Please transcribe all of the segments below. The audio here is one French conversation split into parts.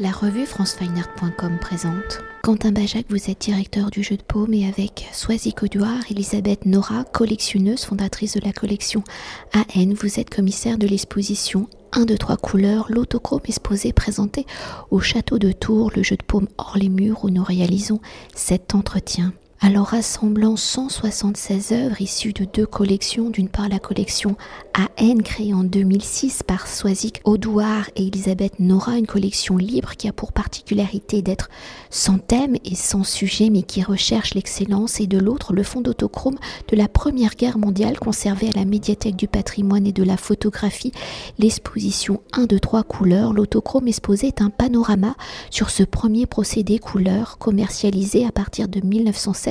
La revue francefineart.com présente. Quentin Bajac, vous êtes directeur du jeu de paume et avec Soisy Coduard, Elisabeth Nora, collectionneuse, fondatrice de la collection AN, vous êtes commissaire de l'exposition 1 de 3 couleurs, l'autochrome exposé présenté au château de Tours, le jeu de paume hors les murs où nous réalisons cet entretien. Alors rassemblant 176 œuvres issues de deux collections, d'une part la collection AN créée en 2006 par Swazik Audouard et Elisabeth Nora, une collection libre qui a pour particularité d'être sans thème et sans sujet mais qui recherche l'excellence et de l'autre le fond d'autochrome de la Première Guerre mondiale conservé à la médiathèque du patrimoine et de la photographie. L'exposition 1 de 3 couleurs, l'autochrome exposé est un panorama sur ce premier procédé couleur commercialisé à partir de 1907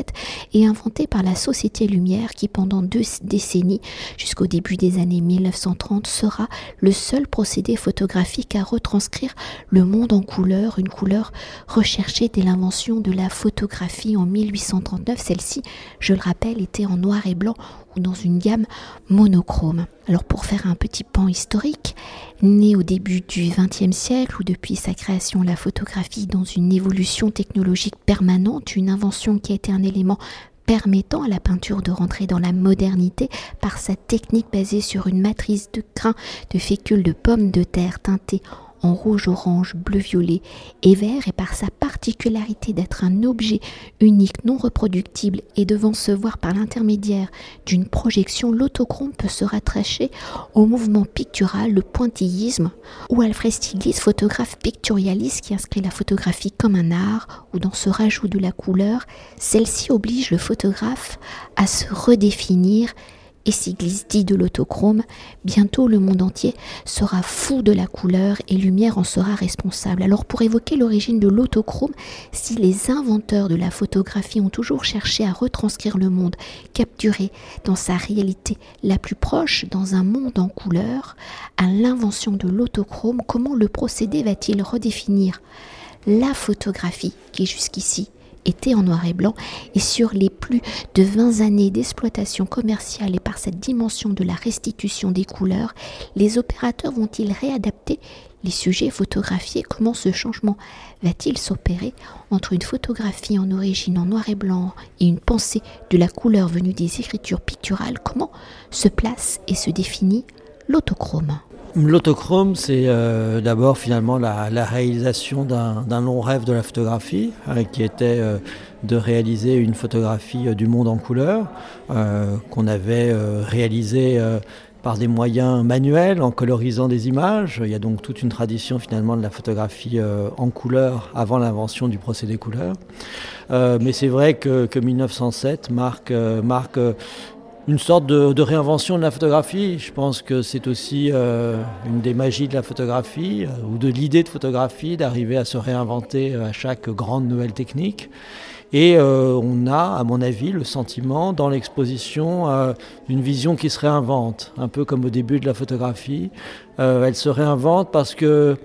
et inventé par la Société Lumière qui pendant deux décennies, jusqu'au début des années 1930, sera le seul procédé photographique à retranscrire le monde en couleur, une couleur recherchée dès l'invention de la photographie en 1839. Celle-ci, je le rappelle, était en noir et blanc dans une gamme monochrome. Alors pour faire un petit pan historique, né au début du XXe siècle ou depuis sa création la photographie dans une évolution technologique permanente, une invention qui a été un élément permettant à la peinture de rentrer dans la modernité par sa technique basée sur une matrice de grains de fécule de pommes de terre teintées rouge, orange, bleu, violet et vert et par sa particularité d'être un objet unique non reproductible et devant se voir par l'intermédiaire d'une projection, l'autochrome peut se rattacher au mouvement pictural, le pointillisme ou Alfred Stieglitz, photographe pictorialiste qui inscrit la photographie comme un art ou dans ce rajout de la couleur, celle-ci oblige le photographe à se redéfinir et Siglis dit de l'autochrome, bientôt le monde entier sera fou de la couleur et Lumière en sera responsable. Alors pour évoquer l'origine de l'autochrome, si les inventeurs de la photographie ont toujours cherché à retranscrire le monde, capturé dans sa réalité la plus proche, dans un monde en couleur, à l'invention de l'autochrome, comment le procédé va-t-il redéfinir la photographie qui jusqu'ici était en noir et blanc. Et sur les plus de 20 années d'exploitation commerciale et par cette dimension de la restitution des couleurs, les opérateurs vont-ils réadapter les sujets photographiés? Comment ce changement va-t-il s'opérer entre une photographie en origine en noir et blanc et une pensée de la couleur venue des écritures picturales? Comment se place et se définit l'autochrome? L'autochrome, c'est euh, d'abord finalement la, réalisation d'un long rêve de la photographie, euh, qui était euh, de réaliser une photographie du monde en couleur, qu'on avait réalisé par des moyens manuels, en colorisant des images. Il y a donc toute une tradition finalement de la photographie en couleur avant l'invention du procédé couleur. mais c'est vrai que, que, 1907 marque, marque une sorte de, réinvention de la photographie. Je pense que c'est aussi euh, une des magies de la photographie euh, ou de l'idée de photographie d'arriver à se réinventer euh, à chaque grande nouvelle technique. Et on a, à mon avis, le sentiment dans l'exposition d'une vision qui se réinvente, un peu comme au début de la photographie. elle se réinvente parce que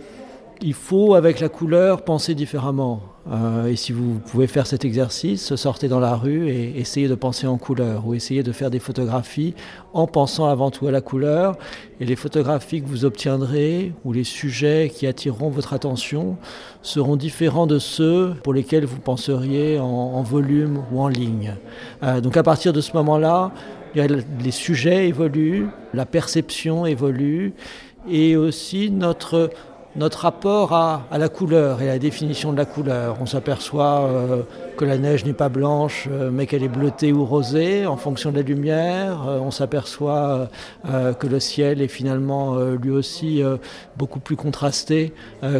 il faut, avec la couleur, penser différemment. Euh, et si vous pouvez faire cet exercice, sortez dans la rue et essayez de penser en couleur ou essayez de faire des photographies en pensant avant tout à la couleur. Et les photographies que vous obtiendrez ou les sujets qui attireront votre attention seront différents de ceux pour lesquels vous penseriez en, volume ou en ligne. Euh, donc à partir de ce moment-là, les sujets évoluent, la perception évolue et aussi notre notre rapport à, la couleur et à la définition de la couleur. On s'aperçoit euh, que la neige n'est pas blanche, euh, mais qu'elle est bleutée ou rosée en fonction de la lumière. Euh, on s'aperçoit que le ciel est finalement lui aussi beaucoup plus contrasté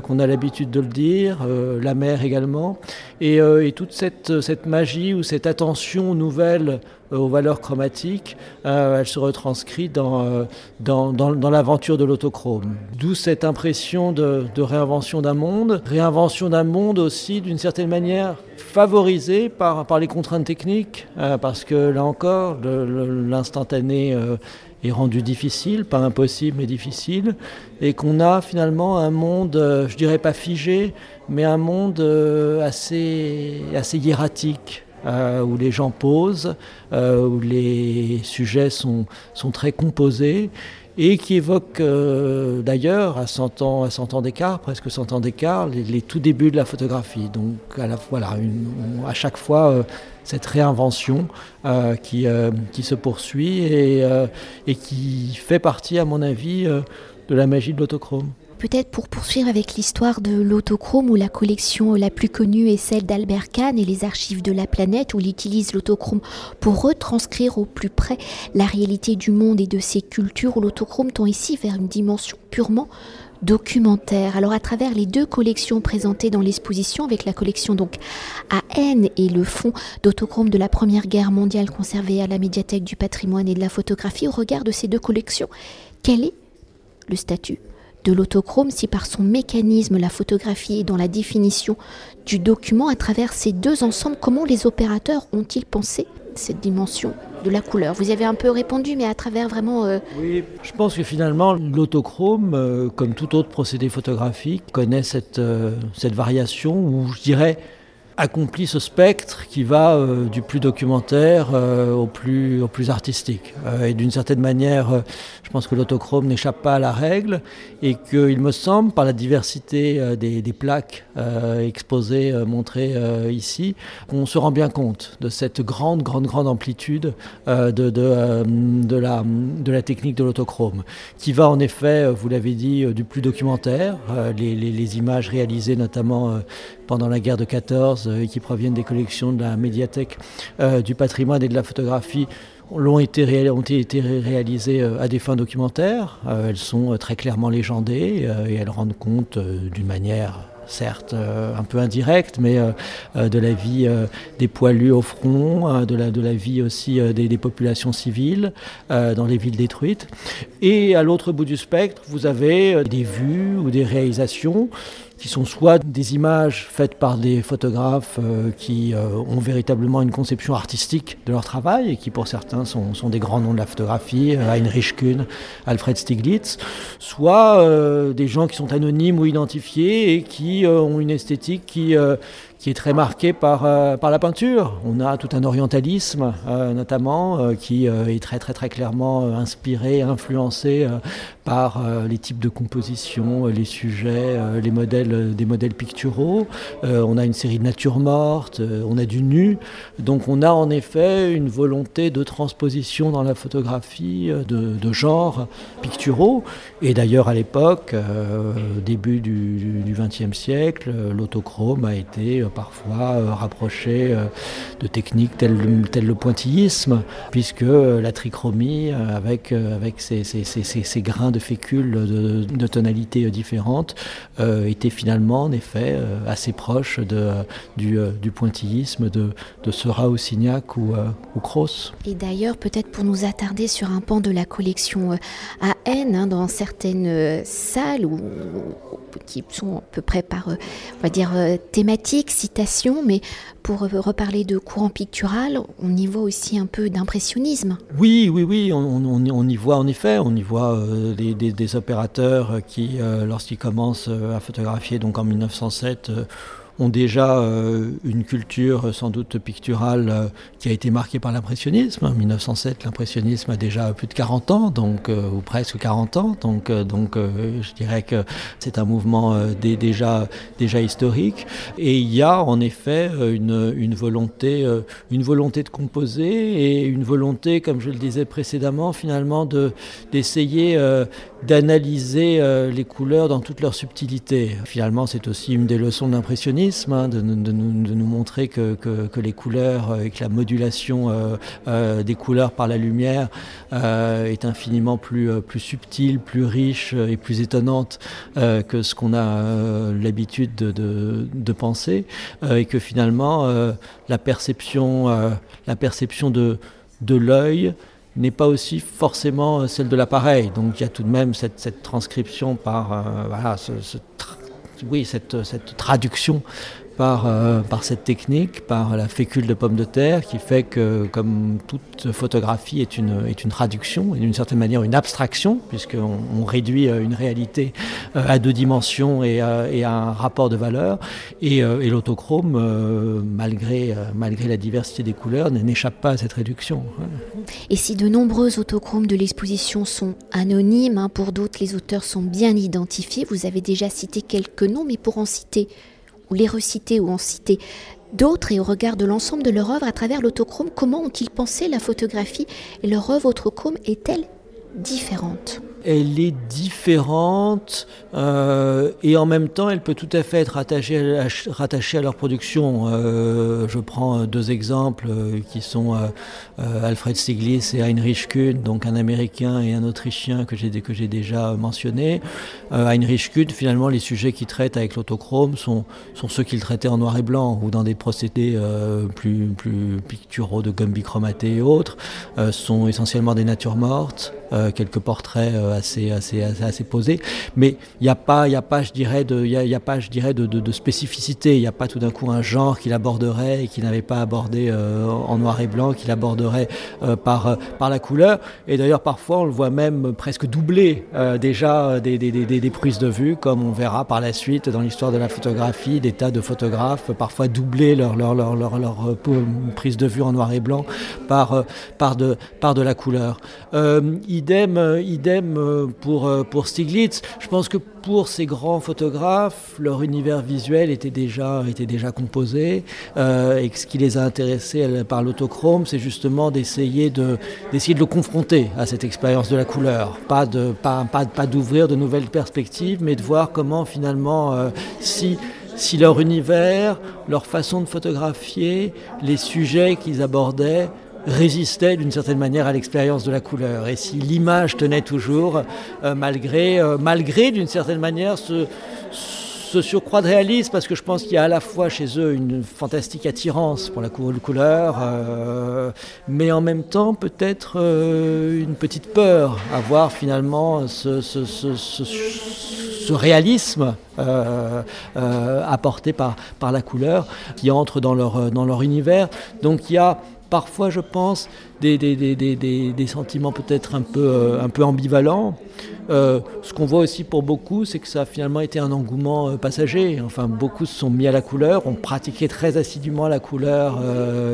qu'on a l'habitude de le dire, la mer également. Et, toute cette, magie ou cette attention nouvelle aux valeurs chromatiques, elle se retranscrit dans, l'aventure de l'autochrome. D'où cette impression de, de réinvention d'un monde, réinvention d'un monde aussi d'une certaine manière par, les contraintes techniques, euh, parce que là encore, l'instantané euh, est rendu difficile, pas impossible, mais difficile, et qu'on a finalement un monde, euh, je dirais pas figé, mais un monde assez, assez hiératique. où les gens posent, où les sujets sont très composés et qui évoque d'ailleurs à 100 ans, à 100 ans d'écart, presque 100 ans d'écart, les, tout débuts de la photographie. Donc à, la, voilà, à chaque fois cette réinvention qui, qui, se poursuit et, et, qui fait partie, à mon avis, de la magie de l'autochrome. Peut-être pour poursuivre avec l'histoire de l'autochrome où la collection la plus connue est celle d'Albert Kahn et les archives de la planète où il utilise l'autochrome pour retranscrire au plus près la réalité du monde et de ses cultures où l'autochrome tend ici vers une dimension purement documentaire. Alors à travers les deux collections présentées dans l'exposition, avec la collection donc à N et le fonds d'autochrome de la Première Guerre mondiale conservé à la médiathèque du patrimoine et de la photographie, au regard de ces deux collections, quel est le statut? De l'autochrome si par son mécanisme la photographie est dans la définition du document à travers ces deux ensembles, comment les opérateurs ont-ils pensé cette dimension de la couleur? Vous y avez un peu répondu, mais à travers vraiment... Euh, oui, je pense que finalement, l'autochrome, euh, comme tout autre procédé photographique, connaît cette, euh, cette variation où je dirais accomplit ce spectre qui va euh, du plus documentaire euh, au, plus, au plus artistique. Euh, et d'une certaine manière, je pense que l'autochrome n'échappe pas à la règle et qu'il me semble, par la diversité des, des, plaques exposées, montrées ici, qu'on se rend bien compte de cette grande, grande, grande amplitude de, de, de, la, de la technique de l'autochrome, qui va en effet, vous l'avez dit, du plus documentaire, les, images réalisées notamment pendant la guerre de 14 euh, et qui proviennent des collections de la médiathèque euh, du patrimoine et de la photographie ont été, ont été réalisées euh, à des fins documentaires. elles sont très clairement légendées et elles rendent compte d'une manière certes un peu indirecte, mais de la vie des poilus au front, de, la, de la vie aussi des, populations civiles dans les villes détruites. Et à l'autre bout du spectre, vous avez des vues ou des réalisations qui sont soit des images faites par des photographes euh, qui euh, ont véritablement une conception artistique de leur travail et qui pour certains sont, sont des grands noms de la photographie, euh, Heinrich Kuhn, Alfred Stieglitz, soit des gens qui sont anonymes ou identifiés et qui ont une esthétique qui qui est très marqué par, euh, par la peinture. On a tout un orientalisme, euh, notamment, euh, qui est très, très, très clairement inspiré, influencé par les types de composition, les sujets, les modèles, des modèles picturaux. on a une série de natures mortes, on a du nu. Donc on a en effet une volonté de transposition dans la photographie de, de genres picturaux. Et d'ailleurs, à l'époque, début du XXe siècle, l'autochrome a été parfois euh, rapproché euh, de techniques telles, le pointillisme, puisque euh, la trichromie, avec, avec ses, grains de fécule de, tonalités différentes, était finalement en effet assez proche de, du, pointillisme de, de Seurat ou Signac ou, ou Cross. Et d'ailleurs, peut-être pour nous attarder sur un pan de la collection à N, hein, dans certaines salles où, qui sont à peu près par, on va dire, thématiques, citation, mais pour reparler de courant pictural, on y voit aussi un peu d'impressionnisme. Oui, oui, oui, on, y voit en effet, on y voit euh, des, opérateurs qui, euh, lorsqu'ils commencent euh, à photographier, donc en 1907, ont déjà euh, une culture sans doute picturale euh, qui a été marquée par l'impressionnisme. En 1907, l'impressionnisme a déjà plus de 40 ans, donc, euh, ou presque 40 ans, donc, donc je dirais que c'est un mouvement déjà, déjà historique. Et il y a en effet une, volonté, une volonté de composer et une volonté, comme je le disais précédemment, finalement d'essayer d'analyser les couleurs dans toute leur subtilité. Finalement, c'est aussi une des leçons de l'impressionnisme Hein, de, nous, montrer que, les couleurs euh, et que la modulation euh, euh, des couleurs par la lumière est infiniment plus, plus subtile, plus riche et plus étonnante que ce qu'on a l'habitude de, penser, et que finalement la perception, la perception de, de l'œil n'est pas aussi forcément celle de l'appareil. Donc il y a tout de même cette, transcription par voilà, ce, oui, cette, traduction par, par cette technique, par la fécule de pomme de terre, qui fait que, comme toute photographie est une, est une traduction, et d'une certaine manière une abstraction, puisqu'on on réduit une réalité à deux dimensions et, et à un rapport de valeur, et, et l'autochrome, malgré, malgré la diversité des couleurs, n'échappe pas à cette réduction. Et si de nombreux autochromes de l'exposition sont anonymes, hein, pour d'autres les auteurs sont bien identifiés, vous avez déjà cité quelques noms, mais pour en citer, ou les reciter ou en citer d'autres, et au regard de l'ensemble de leur œuvre à travers l'autochrome, comment ont-ils pensé la photographie et leur œuvre autochrome est-elle différente? Elle est différente euh, et en même temps elle peut tout à fait être rattachée à, leur production. Euh, je prends deux exemples euh, qui sont Alfred Stieglitz et Heinrich Kuhn, donc un Américain et un Autrichien que j'ai que j'ai déjà mentionné. Heinrich Kuhn, finalement, les sujets qu'il traite avec l'autochrome sont, ceux qu'il traitait en noir et blanc ou dans des procédés plus, picturaux de gomme bichromатée et autres, sont essentiellement des natures mortes, quelques portraits assez, posé. Mais il n'y a pas, a je dirais, de, y a, pas, je dirais, de, spécificité. Il n'y a pas tout d'un coup un genre qu'il aborderait et qu'il n'avait pas abordé euh, en noir et blanc, qu'il aborderait euh, par, euh, par la couleur. Et d'ailleurs, parfois, on le voit même presque doubler déjà des, prises de vue, comme on verra par la suite dans l'histoire de la photographie, des tas de photographes parfois doubler leur, leur, prise de vue en noir et blanc par, de, par de la couleur. idem, idem pour, euh, pour Stiglitz. Je pense que pour ces grands photographes, leur univers visuel était déjà, était déjà composé. Euh, et ce qui les a intéressés par l'autochrome, c'est justement d'essayer de, d'essayer de le confronter à cette expérience de la couleur. Pas, de, pas, pas, pas d'ouvrir de nouvelles perspectives, mais de voir comment finalement, si si leur univers, leur façon de photographier, les sujets qu'ils abordaient résistait d'une certaine manière à l'expérience de la couleur. Et si l'image tenait toujours, euh, malgré, euh, malgré d'une certaine manière ce, surcroît de réalisme, parce que je pense qu'il y a à la fois chez eux une fantastique attirance pour la couleur, euh, mais en même temps peut-être une petite peur à voir finalement ce réalisme apporté par, par la couleur qui entre dans leur, dans leur univers. Donc il y a parfois, je pense, des, des, sentiments peut-être un, peu, euh, un peu ambivalents. Euh, ce qu'on voit aussi pour beaucoup, c'est que ça a finalement été un engouement euh, passager. Enfin, beaucoup se sont mis à la couleur, ont pratiqué très assidûment la couleur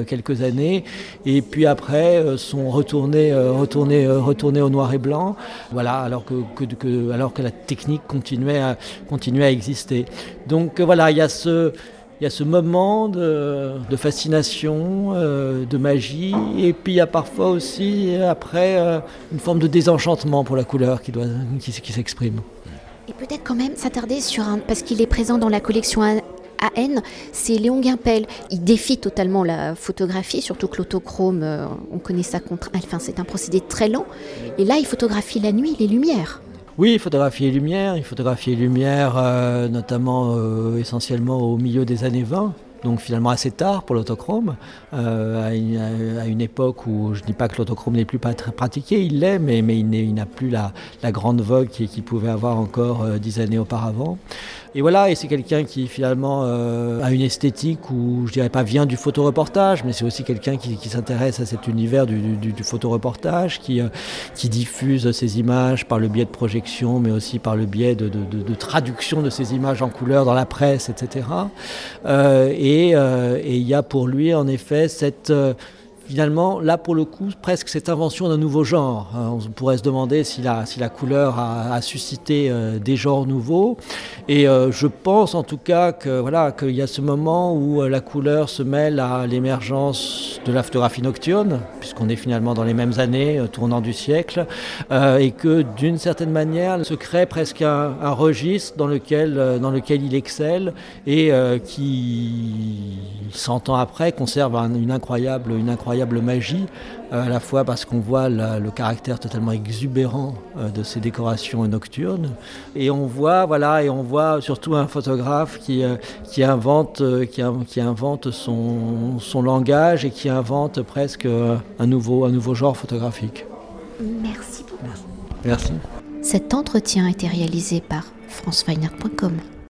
quelques années, et puis après sont retournés, retournés, retournés au noir et blanc. Voilà, alors que, que, alors que la technique continuait à, continuait à exister. Donc voilà, il y a ce il y a ce moment de, fascination, euh, de magie, et puis il y a parfois aussi, après, euh, une forme de désenchantement pour la couleur qui, qui, s'exprime. Et peut-être quand même s'attarder sur un... parce qu'il est présent dans la collection AN, c'est Léon Guimpel. Il défie totalement la photographie, surtout que l'autochrome, euh, on connaît ça contre... Enfin, c'est un procédé très lent. Et là, il photographie la nuit, les lumières. Oui, lumières, il photographie les lumières euh, notamment euh, essentiellement au milieu des années 20 donc finalement assez tard pour l'autochrome, euh, à, une, époque où je ne dis pas que l'autochrome n'est plus pratiqué, il l'est, mais, mais il n'a plus la, grande vogue qu'il pouvait avoir encore dix années auparavant. Et voilà, et c'est quelqu'un qui finalement euh, a une esthétique où je dirais pas vient du photoreportage, mais c'est aussi quelqu'un qui, s'intéresse à cet univers du, du, photoreportage, qui, euh, qui diffuse ces images par le biais de projection, mais aussi par le biais de, de, traduction de ces images en couleur dans la presse, etc. Euh, et il y a pour lui en effet cette finalement, là pour le coup, presque cette invention d'un nouveau genre. Euh, on pourrait se demander si la, couleur a, suscité euh, des genres nouveaux. Et euh, je pense en tout cas qu'il y a ce moment où la couleur se mêle à l'émergence de la photographie nocturne, puisqu'on est finalement dans les mêmes années, tournant du siècle, et que d'une certaine manière se crée presque un, registre dans lequel, dans lequel il excelle et qui, 100 ans après, conserve une incroyable, une incroyable magie, euh, à la fois parce qu'on voit le caractère totalement exubérant euh, de ces décorations nocturnes, et on voit, voilà, et on voit surtout un photographe qui, euh, qui invente, qui, qui, invente son, son, langage et qui invente presque un nouveau, un nouveau genre photographique. Merci beaucoup. Merci. Cet entretien a été réalisé par franceweiner.com.